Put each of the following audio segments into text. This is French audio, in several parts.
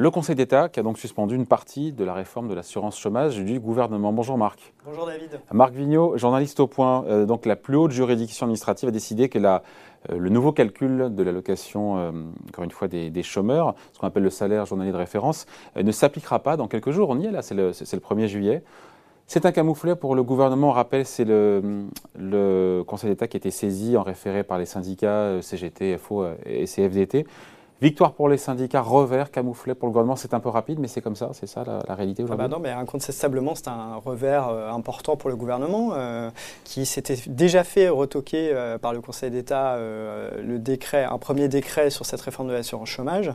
Le Conseil d'État qui a donc suspendu une partie de la réforme de l'assurance chômage du gouvernement. Bonjour Marc. Bonjour David. Marc Vigneault, journaliste au point. Euh, donc la plus haute juridiction administrative a décidé que la, euh, le nouveau calcul de l'allocation, euh, encore une fois, des, chômeurs, ce qu'on appelle le salaire journalier de référence, ne s'appliquera pas dans quelques jours. On y est là, c'est le, le, 1er juillet. C'est un camouflet pour le gouvernement. On rappelle, c'est le, le, Conseil d'État qui a été saisi en référé par les syndicats CGT, FO et CFDT. Victoire pour les syndicats, revers camouflé pour le gouvernement. C'est un peu rapide, mais c'est comme ça, c'est ça la, réalité aujourd'hui. Ah bah non, mais incontestablement, c'est un revers euh, important pour le gouvernement euh, qui s'était déjà fait retoquer euh, par le Conseil d'État le décret, un premier décret sur cette réforme de l'assurance chômage.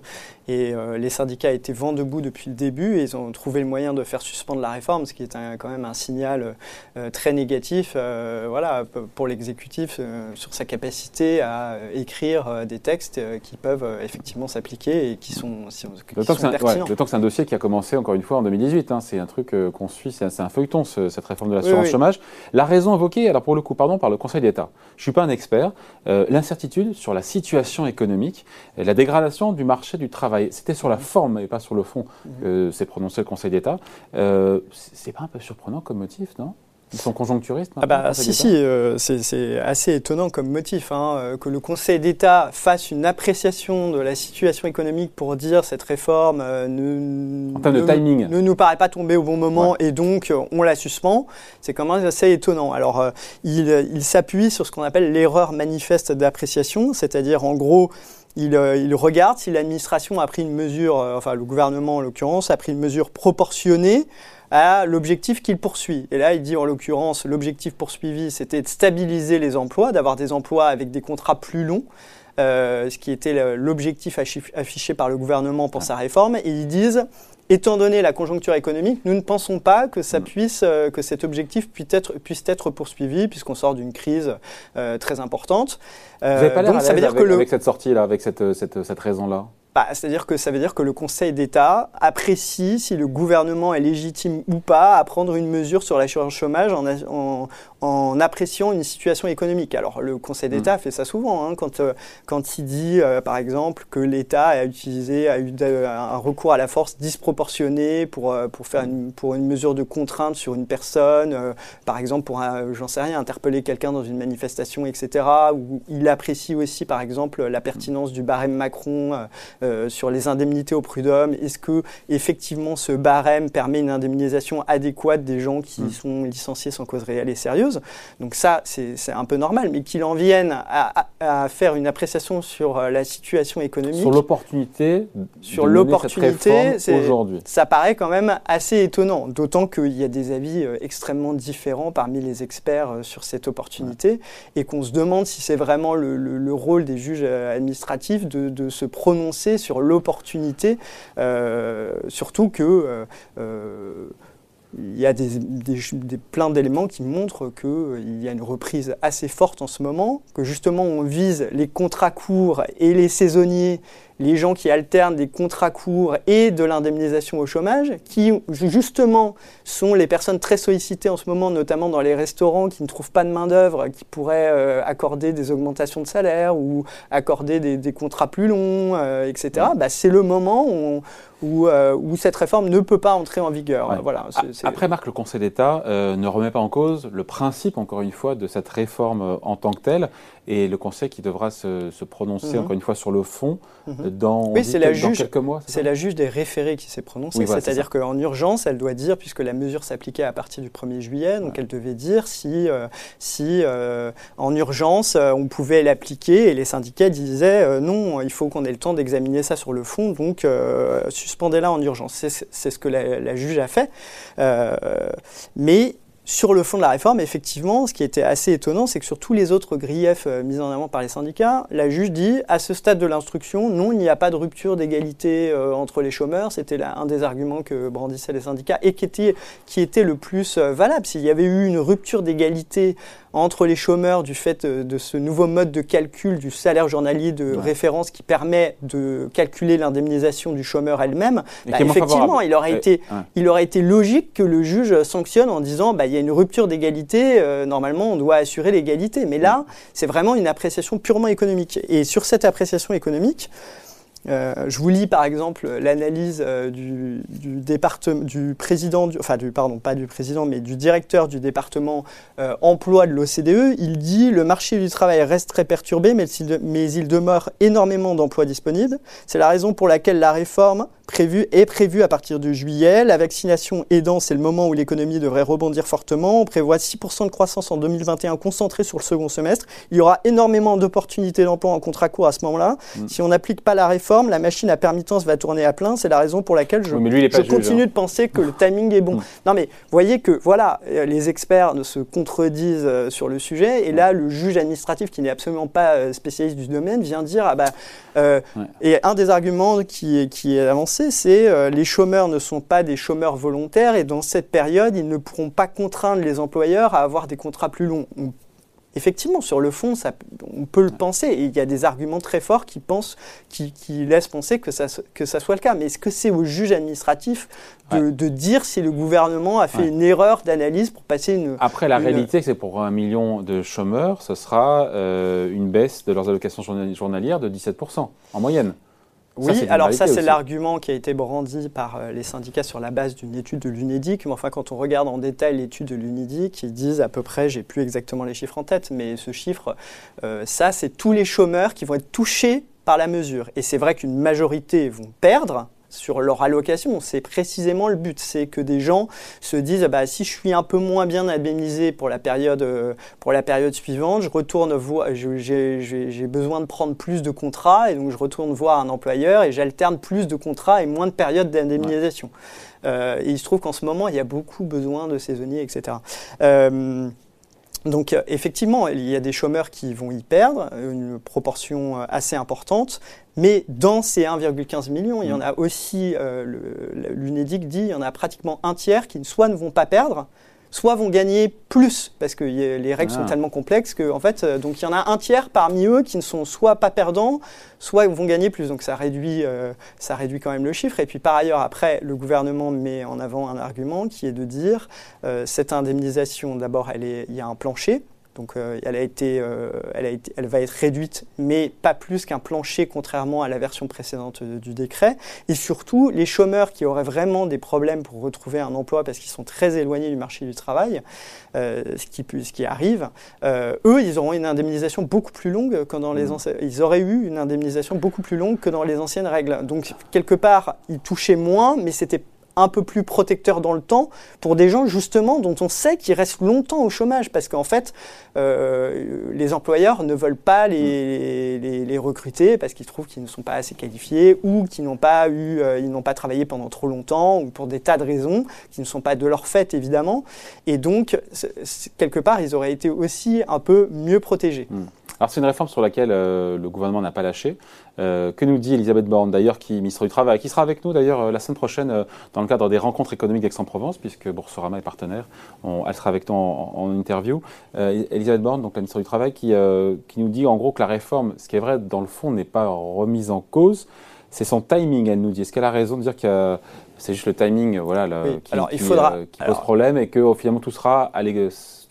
Et les syndicats étaient vent debout depuis le début et ils ont trouvé le moyen de faire suspendre la réforme, ce qui est quand même un signal très négatif voilà, pour l'exécutif sur sa capacité à écrire des textes qui peuvent effectivement s'appliquer et qui sont, qui D'autant que c'est un, dossier qui a commencé encore une fois en 2018. Hein. c'est un truc euh, qu'on suit, c'est un, feuilleton cette réforme de l'assurance chômage. La raison évoquée, alors pour le coup, pardon, par le Conseil d'État. Je suis pas un expert. Euh, l'incertitude sur la situation économique, la dégradation du marché du travail. C'était sur la forme et pas sur le fond que s'est prononcé le Conseil d'État. Euh, c'est pas un peu surprenant comme motif, non? Ils sont conjoncturistes ah bah, Si, si, euh, c'est assez étonnant comme motif hein, euh, que le Conseil d'État fasse une appréciation de la situation économique pour dire cette réforme euh, ne, ne, nous paraît pas tomber au bon moment et donc on la suspend. C'est quand même assez étonnant. Alors, il, il s'appuie sur ce qu'on appelle l'erreur manifeste d'appréciation, c'est-à-dire en gros, il, il, regarde si l'administration a pris une mesure, enfin le gouvernement en l'occurrence, a pris une mesure proportionnée à l'objectif qu'il poursuit. Et là, il dit en l'occurrence, l'objectif poursuivi, c'était de stabiliser les emplois, d'avoir des emplois avec des contrats plus longs. Euh, ce qui était l'objectif affiché par le gouvernement pour sa réforme. Et ils disent, étant donné la conjoncture économique, nous ne pensons pas que ça mm. puisse, euh, que cet objectif puisse être, puisse être poursuivi, puisqu'on sort d'une crise euh, très importante. Vous n'avez pas l'air avec, que avec cette sortie-là, avec cette, cette, cette raison-là? Bah, c'est-à-dire que ça veut dire que le Conseil d'État apprécie si le gouvernement est légitime ou pas à prendre une mesure sur l'assurance chômage en, en, appréciant une situation économique. Alors le Conseil d'État mm. fait ça souvent, hein, quand, euh, quand il dit, euh, par exemple, que l'État a utilisé a eu un recours à la force disproportionné pour, euh, pour, faire une, pour une mesure de contrainte sur une personne, par exemple pour, j'en sais rien, interpeller quelqu'un dans une manifestation, etc. Ou il apprécie aussi, par exemple, la pertinence du barème Macron euh, sur les indemnités au prud'homme. Est-ce que effectivement ce barème permet une indemnisation adéquate des gens qui mm. sont licenciés sans cause réelle et sérieuse? Donc ça, c'est un peu normal, mais qu'il en vienne à, faire une appréciation sur euh, la situation économique. Sur l'opportunité. Sur l'opportunité, aujourd'hui. Ça paraît quand même assez étonnant, d'autant qu'il y a des avis euh, extrêmement différents parmi les experts sur cette opportunité, et qu'on se demande si c'est vraiment le, rôle des juges administratifs de, de se prononcer sur l'opportunité, euh, surtout que euh, euh, y a des, des, plein d'éléments qui montrent qu'il y a une reprise assez forte en ce moment, que justement on vise les contrats courts et les saisonniers les gens qui alternent des contrats courts et de l'indemnisation au chômage, qui justement sont les personnes très sollicitées en ce moment, notamment dans les restaurants qui ne trouvent pas de main-d'œuvre, qui pourraient euh, accorder des augmentations de salaire ou accorder des, contrats plus longs, euh, etc. Bah, c'est le moment où, euh, où, cette réforme ne peut pas entrer en vigueur. Voilà, Après, Marc, le Conseil d'État ne remet pas en cause le principe, encore une fois, de cette réforme en tant que telle, et le Conseil qui devra se, prononcer, mhm. encore une fois, sur le fond. Mhm dans, oui, c'est la juge, C'est la juge des référés qui s'est prononcée. C'est-à-dire qu'en urgence, elle doit dire, puisque la mesure s'appliquait à partir du 1er juillet, donc elle devait dire si, euh, si euh, en urgence, euh, on pouvait l'appliquer. Et les syndicats disaient non, il faut qu'on ait le temps d'examiner ça sur le fond, donc suspendez-la en urgence. C'est ce que la, la, juge a fait. mais sur le fond de la réforme, effectivement, ce qui était assez étonnant, c'est que sur tous les autres griefs euh, mis en avant par les syndicats, la juge dit à ce stade de l'instruction, non, il n'y a pas de rupture d'égalité euh, entre les chômeurs. C'était un des arguments que brandissaient les syndicats et qui était, qui était le plus euh, valable. S'il y avait eu une rupture d'égalité entre les chômeurs du fait de ce nouveau mode de calcul du salaire journalier de référence qui permet de calculer l'indemnisation du chômeur elle-même, bah, effectivement, il aurait, été, il aurait été logique que le juge sanctionne en disant bah, y a une rupture d'égalité, euh, normalement on doit assurer l'égalité. Mais là, c'est vraiment une appréciation purement économique. Et sur cette appréciation économique, je vous lis par exemple l'analyse du, département, du président, enfin du, pardon, pas du président, mais du directeur du département emploi de l'OCDE. Il dit le marché du travail reste très perturbé, mais il demeure énormément d'emplois disponibles. C'est la raison pour laquelle la réforme est prévu à partir de juillet. La vaccination aidant, c'est le moment où l'économie devrait rebondir fortement. On prévoit 6% de croissance en 2021 concentrée sur le second semestre. Il y aura énormément d'opportunités d'emploi en contrat court à ce moment-là. Mm. Si on n'applique pas la réforme, la machine à permittance va tourner à plein. C'est la raison pour laquelle je, continue hein. de penser que le timing est bon. Mm. Non mais voyez que voilà, euh, les experts ne se contredisent euh, sur le sujet et là le juge administratif qui n'est absolument pas euh, spécialiste du domaine vient dire ah bah et un des arguments qui, qui est avancé c'est euh, les chômeurs ne sont pas des chômeurs volontaires et dans cette période, ils ne pourront pas contraindre les employeurs à avoir des contrats plus longs. effectivement, sur le fond, ça, on peut le penser. Et il y a des arguments très forts qui, pensent, qui, laissent penser que ça, que ça soit le cas. Mais est-ce que c'est au juge administratif de, dire si le gouvernement a fait une erreur d'analyse pour passer une... Après, la réalité, c'est pour un million de chômeurs, ce sera euh, une baisse de leurs allocations journalières de 17% en moyenne. Oui, alors ça c'est l'argument qui a été brandi par euh, les syndicats sur la base d'une étude de l'UNEDIC. Mais enfin, quand on regarde en détail l'étude de l'UNEDIC, ils disent à peu près, j'ai plus exactement les chiffres en tête, mais ce chiffre, euh, ça c'est tous les chômeurs qui vont être touchés par la mesure. Et c'est vrai qu'une majorité vont perdre, sur leur allocation. C'est précisément le but, c'est que des gens se disent bah, si je suis un peu moins bien indemnisé pour la période, euh, pour la période suivante, je retourne voir, j'ai besoin de prendre plus de contrats et donc je retourne voir un employeur et j'alterne plus de contrats et moins de périodes d'indemnisation. Euh, et il se trouve qu'en ce moment, il y a beaucoup besoin de saisonniers, etc. Donc euh, effectivement, il y a des chômeurs qui vont y perdre, une proportion euh, assez importante, mais dans ces 1,15 million, il y en a aussi, euh, l'UNEDIC dit, il y en a pratiquement un tiers qui soit ne vont pas perdre, soit vont gagner plus, parce que les règles sont ah. tellement complexes que, en fait, euh, donc il y en a un tiers parmi eux qui ne sont soit pas perdants, soit vont gagner plus. Donc ça réduit, euh, ça réduit quand même le chiffre. Et puis par ailleurs, après, le gouvernement met en avant un argument qui est de dire euh, cette indemnisation, d'abord, il y a un plancher. Donc euh, elle, a été, euh, elle, a été, elle, va être réduite, mais pas plus qu'un plancher, contrairement à la version précédente du décret. Et surtout, les chômeurs qui auraient vraiment des problèmes pour retrouver un emploi parce qu'ils sont très éloignés du marché du travail, euh, ce, qui, ce qui arrive, eux, ils auront une indemnisation beaucoup plus longue que dans les mmh. Ils auraient eu une indemnisation beaucoup plus longue que dans les anciennes règles. Donc quelque part, ils touchaient moins, mais c'était un peu plus protecteur dans le temps pour des gens justement dont on sait qu'ils restent longtemps au chômage parce qu'en fait euh, les employeurs ne veulent pas les, les, recruter parce qu'ils trouvent qu'ils ne sont pas assez qualifiés ou qu'ils n'ont pas eu euh, ils n'ont pas travaillé pendant trop longtemps ou pour des tas de raisons qui ne sont pas de leur fait évidemment et donc quelque part ils auraient été aussi un peu mieux protégés. Hmm. Alors c'est une réforme sur laquelle euh, le gouvernement n'a pas lâché. Euh, que nous dit Elisabeth Borne d'ailleurs, qui ministre du Travail, qui sera avec nous d'ailleurs euh, la semaine prochaine dans le cadre des rencontres économiques d'Aix-en-Provence, puisque Boursorama est partenaire. elle sera avec nous en, interview. Elisabeth Borne, donc la ministre du Travail, qui, qui nous dit en gros que la réforme, ce qui est vrai dans le fond, n'est pas remise en cause. C'est son timing, elle nous dit. Est-ce qu'elle a raison de dire que c'est juste le timing voilà, qui, alors, il faudra, qui pose problème et que finalement tout sera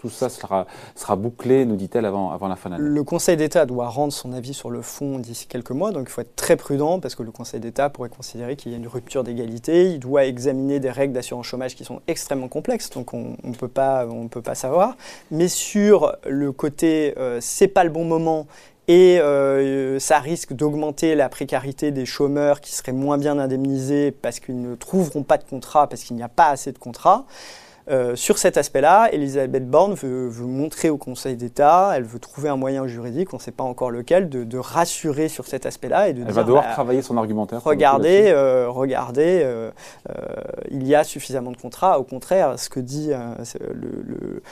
tout ça sera, sera bouclé, nous dit-elle, avant, avant la fin de l'année. Le Conseil d'État doit rendre son avis sur le fond d'ici quelques mois, donc il faut être très prudent parce que le Conseil d'État pourrait considérer qu'il y a une rupture d'égalité. Il doit examiner des règles d'assurance chômage qui sont extrêmement complexes, donc on ne peut, pas, peut pas savoir. Mais sur le côté, euh, c'est pas le bon moment et euh, ça risque d'augmenter la précarité des chômeurs qui seraient moins bien indemnisés parce qu'ils ne trouveront pas de contrat, parce qu'il n'y a pas assez de contrats. Euh, sur cet aspect-là, Elisabeth Borne veut, montrer au Conseil d'État, elle veut trouver un moyen juridique, on ne sait pas encore lequel, de, rassurer sur cet aspect-là. elle va devoir bah, travailler son argumentaire. Regardez, euh, regardez euh, il y a suffisamment de contrats. Au contraire, ce que dit le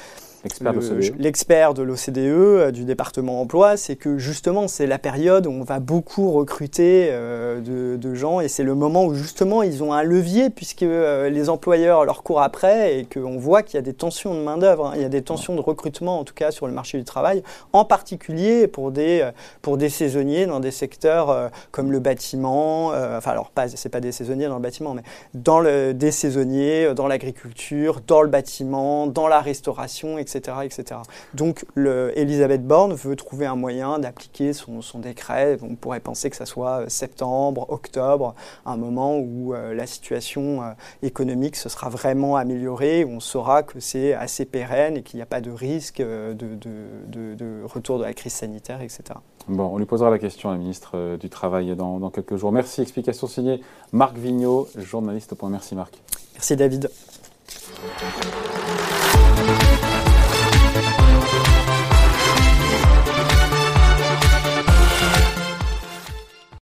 l'expert de l'OCDE, euh, du département emploi, c'est que justement c'est la période où on va beaucoup recruter euh, de, gens et c'est le moment où justement ils ont un levier puisque euh, les employeurs leur courent après et qu'on voit qu'il y a des tensions de main-d'œuvre, hein. il y a des tensions de recrutement en tout cas sur le marché du travail, en particulier pour des, pour des saisonniers dans des secteurs comme le bâtiment, enfin alors pas, c'est pas des saisonniers dans le bâtiment, mais dans le, des saisonniers dans l'agriculture, dans le bâtiment, dans la restauration, etc etc., etc. Donc, le, Elisabeth Borne veut trouver un moyen d'appliquer son, décret. On pourrait penser que ça soit septembre, octobre, un moment où la situation économique se sera vraiment améliorée, où on saura que c'est assez pérenne et qu'il n'y a pas de risque de, de, retour de la crise sanitaire, etc. Bon, on lui posera la question à la ministre du Travail dans, dans quelques jours. Merci. Explication signée Marc Vigneault, journaliste. Merci Marc. Merci David.